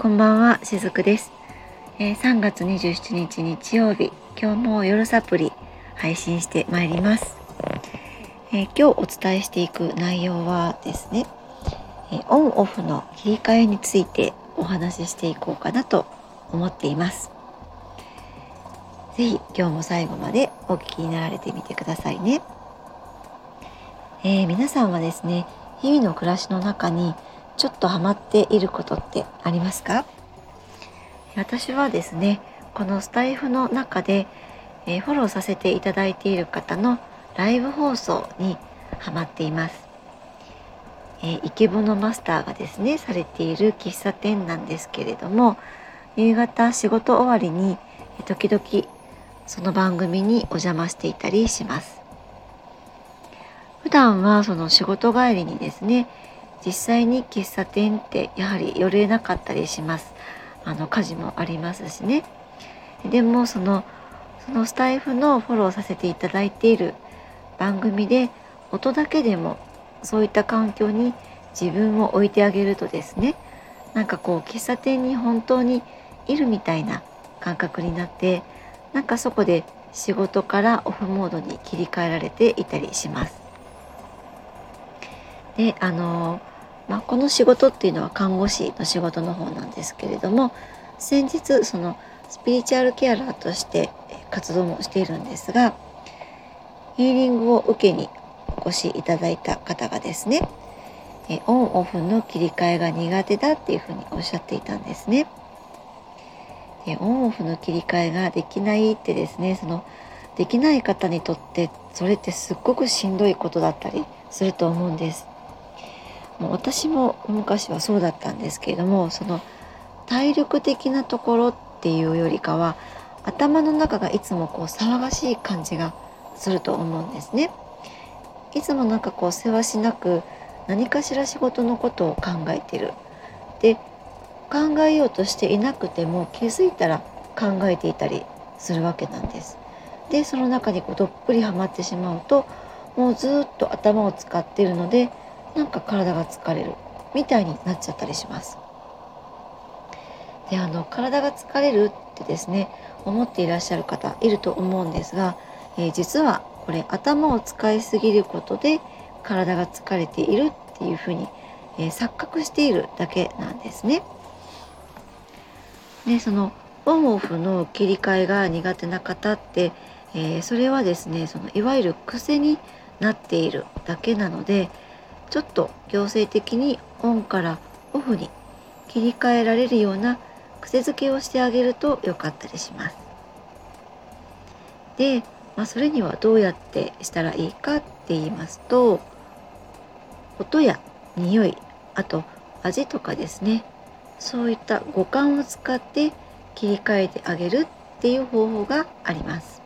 こんばんは、しずくです、えー、3月27日日曜日、今日も夜サプリ配信してまいります。えー、今日お伝えしていく内容はですね、えー、オンオフの切り替えについてお話ししていこうかなと思っています。ぜひ今日も最後までお聞きになられてみてくださいね。えー、皆さんはですね、日々の暮らしの中にちょっとハマっていることってありますか？私はですねこのスタイフの中で、えー、フォローさせていただいている方のライブ放送にハマっています、えー、イケボのマスターがですねされている喫茶店なんですけれども夕方仕事終わりに時々その番組にお邪魔していたりします。普段はその仕事帰りにですね実際に喫茶店ってやはり寄れなかったりしますあの家事もありますしねでもそのそのスタイフのフォローさせていただいている番組で音だけでもそういった環境に自分を置いてあげるとですねなんかこう喫茶店に本当にいるみたいな感覚になってなんかそこで仕事からオフモードに切り替えられていたりします。であのまあ、この仕事っていうのは看護師の仕事の方なんですけれども先日そのスピリチュアルケアラーとして活動もしているんですがヒーリングを受けにお越しいただいた方がですねオンオフの切り替えが苦手だっていうふうにおっしゃっていたんですね。でオンオフの切り替えができないってですねそのできない方にとってそれってすっごくしんどいことだったりすると思うんです。私も昔はそうだったんですけれどもその体力的なところっていうよりかは頭の中がいつもこう騒がしい感じがすると思うんですね。いつもなんかこうせわしなく何かしら仕事のことを考えてる。で考えようとしていなくても気づいたら考えていたりするわけなんです。でその中にこうどっぷりはまってしまうともうずっと頭を使っているのでなんか体が疲れるみたいになっちゃったりします。であの体が疲れるってですね思っていらっしゃる方いると思うんですが、えー、実はこれ頭を使いすぎることで体が疲れているっていうふうに、えー、錯覚しているだけなんですね。でそのオンオフの切り替えが苦手な方って、えー、それはですねそのいわゆる癖になっているだけなのでちょっと強制的にオンからオフに切り替えられるような癖づけをしてあげると良かったりします。で、まあ、それにはどうやってしたらいいかって言いますと音や匂いあと味とかですねそういった五感を使って切り替えてあげるっていう方法があります。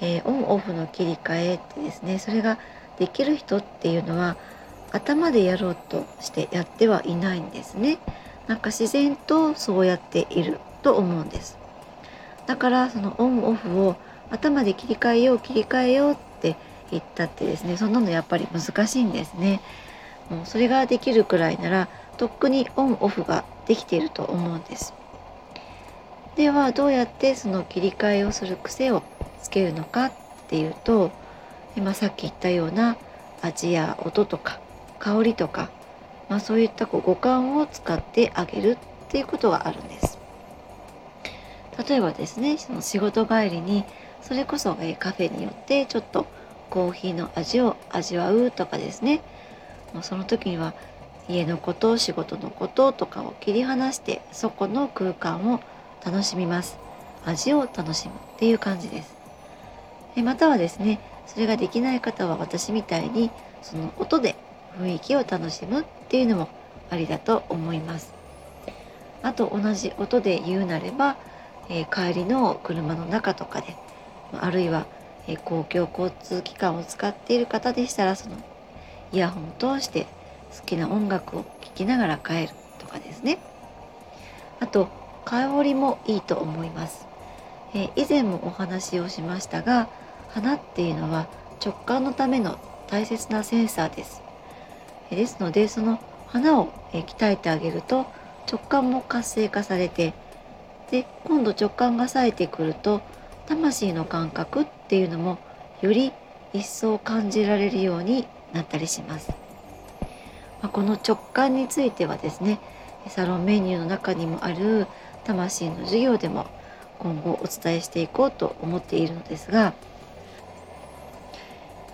えー、オンオフの切り替えってですねそれができる人っていうのは頭でやろうとしてやってはいないんですね。なんか自然とそうやっていると思うんです。だからそのオンオフを頭で切り替えよう切り替えようって言ったってですねそんなのやっぱり難しいんですね。もうそれができるくらいならとっくにオンオフができていると思うんです。ではどうやってその切り替えをする癖をつけるのかっていうと今さっき言ったような味や音とか香りとか、まあ、そういったこう五感を使ってあげるっていうことがあるんです。例えばですねその仕事帰りにそれこそ、えカフェによってちょっとコーヒーの味を味わうとかですね。もうその時には家のこと仕事のこととかを切り離してそこの空間を楽しみます。味を楽しむっていう感じです。でまたはですねそれができない方は私みたいにその音で雰囲気を楽しむっていうのもありだと思います。あと同じ音で言うなれば、えー、帰りの車の中とかであるいは、えー、公共交通機関を使っている方でしたらそのイヤホンを通して好きな音楽を聴きながら帰るとかですね。あと香りもいいと思います。えー、以前もお話をしましたが花っていうのは直感のための大切なセンサーです。ですのでその花を鍛えてあげると直感も活性化されてで今度直感が冴えてくると魂の感覚っていうのもより一層感じられるようになったりします。まあ、この直感についてはですねサロンメニューの中にもある魂の授業でも今後お伝えしていこうと思っているのですが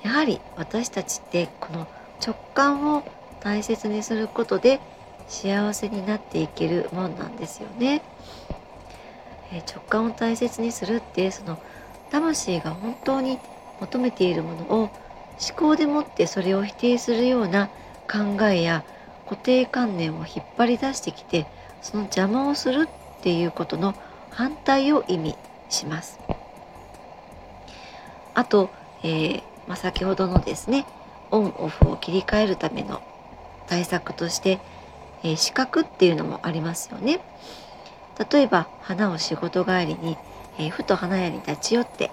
やはり私たちってこの直感を大切にすることで幸せになっていけるもんなんですよね。え直感を大切にするってその魂が本当に求めているものを思考でもってそれを否定するような考えや固定観念を引っ張り出してきてその邪魔をするっていうことの反対を意味します。あと、えー、まあ、先ほどのですねオンオフを切り替えるための対策として、えー、視覚っていうのもありますよね。例えば花を仕事帰りに、えー、ふと花屋に立ち寄って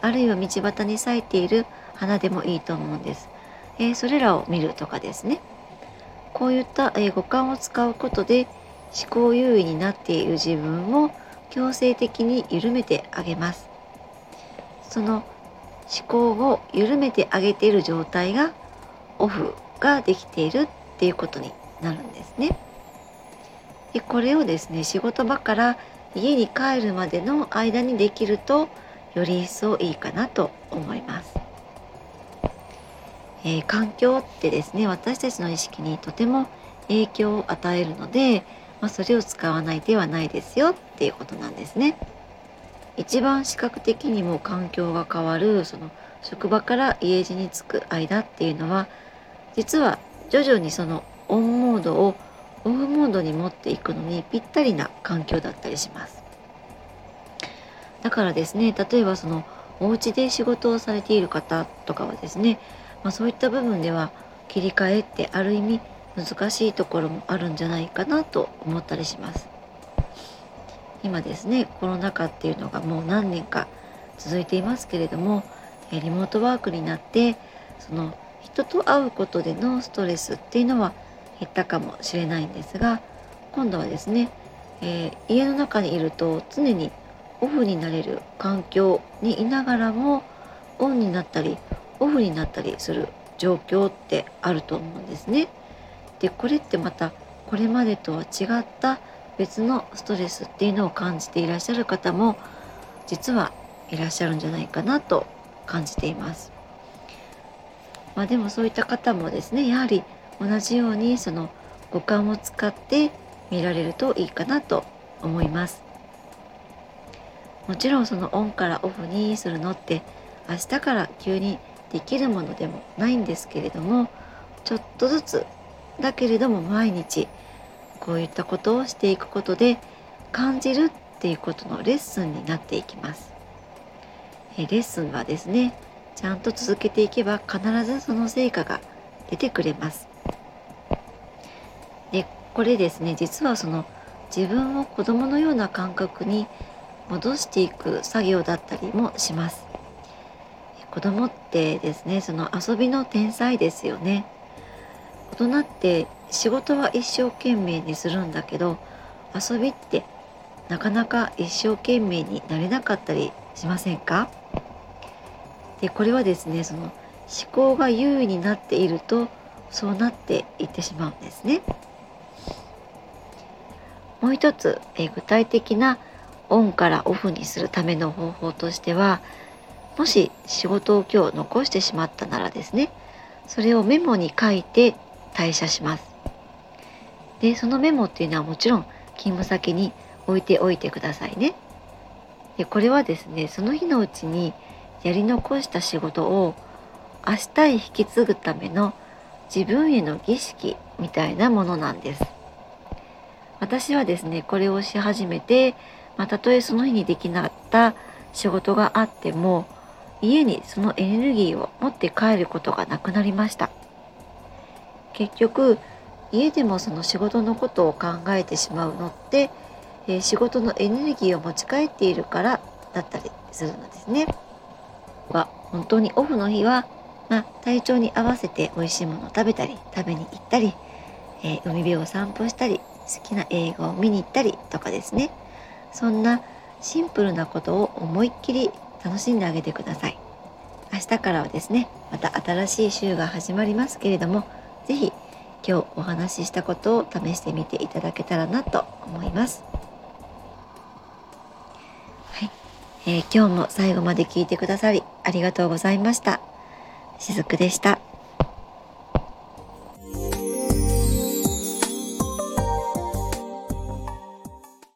あるいは道端に咲いている花でもいいと思うんです。えー、それらを見るとかですね。こういった、え五感を使うことで思考優位になっている自分を強制的に緩めてあげますその思考を緩めてあげている状態がオフができているっていうことになるんですねでこれをですね仕事場から家に帰るまでの間にできるとより一層いいかなと思います、えー、環境ってですね私たちの意識にとても影響を与えるのでまあ、それを使わないではないですよっていうことなんですね。一番視覚的にも環境が変わるその職場から家路に着く間っていうのは実は徐々にそのオンモードをオフモードに持っていくのにぴったりな環境だったりします。だからですね例えばそのお家で仕事をされている方とかはですね、まあ、そういった部分では切り替えってある意味難しいところもあるんじゃないかなと思ったりします今ですねコロナ禍っていうのがもう何年か続いていますけれどもリモートワークになってその人と会うことでのストレスっていうのは減ったかもしれないんですが今度はですね、えー、家の中にいると常にオフになれる環境にいながらもオンになったりオフになったりする状況ってあると思うんですね。でこれってまたこれまでとは違った別のストレスっていうのを感じていらっしゃる方も実はいらっしゃるんじゃないかなと感じています。まあ、でもそういった方もですねやはり同じようにその五感を使って見られるといいかなと思います。もちろんそのオンからオフにするのって明日から急にできるものでもないんですけれどもちょっとずつだけれども毎日こういったことをしていくことで感じるっていうことのレッスンになっていきます。えレッスンはですねちゃんと続けていけば必ずその成果が出てくれます。でこれですね実はその自分を子供のような感覚に戻していく作業だったりもします。子供ってですねその遊びの天才ですよね。大人って仕事は一生懸命にするんだけど遊びってなかなか一生懸命になれなかったりしませんか？でこれはですねその思考が優位になっているとそうなっていってしまうんですね。もう一つえ具体的なオンからオフにするための方法としてはもし仕事を今日残してしまったならですねそれをメモに書いて退社します。でそのメモっていうのはもちろん勤務先に置いておいてくださいね。でこれはですねその日のうちにやり残した仕事を明日へ引き継ぐための自分への儀式みたいなものなんです。私はですねこれをし始めて、ま、たとえその日にできなかった仕事があっても家にそのエネルギーを持って帰ることがなくなりました。結局家でもその仕事のことを考えてしまうのって、えー、仕事のエネルギーを持ち帰っているからだったりするのですね。は本当にオフの日は、まあ、体調に合わせて美味しいものを食べたり食べに行ったり、えー、海辺を散歩したり好きな映画を見に行ったりとかですねそんなシンプルなことを思いっきり楽しんであげてください明日からはですねまた新しい週が始まりますけれども是非今日お話ししたことを試してみていただけたらなと思います。はい、えー、今日も最後まで聞いてくださりありがとうございました。しずくでした。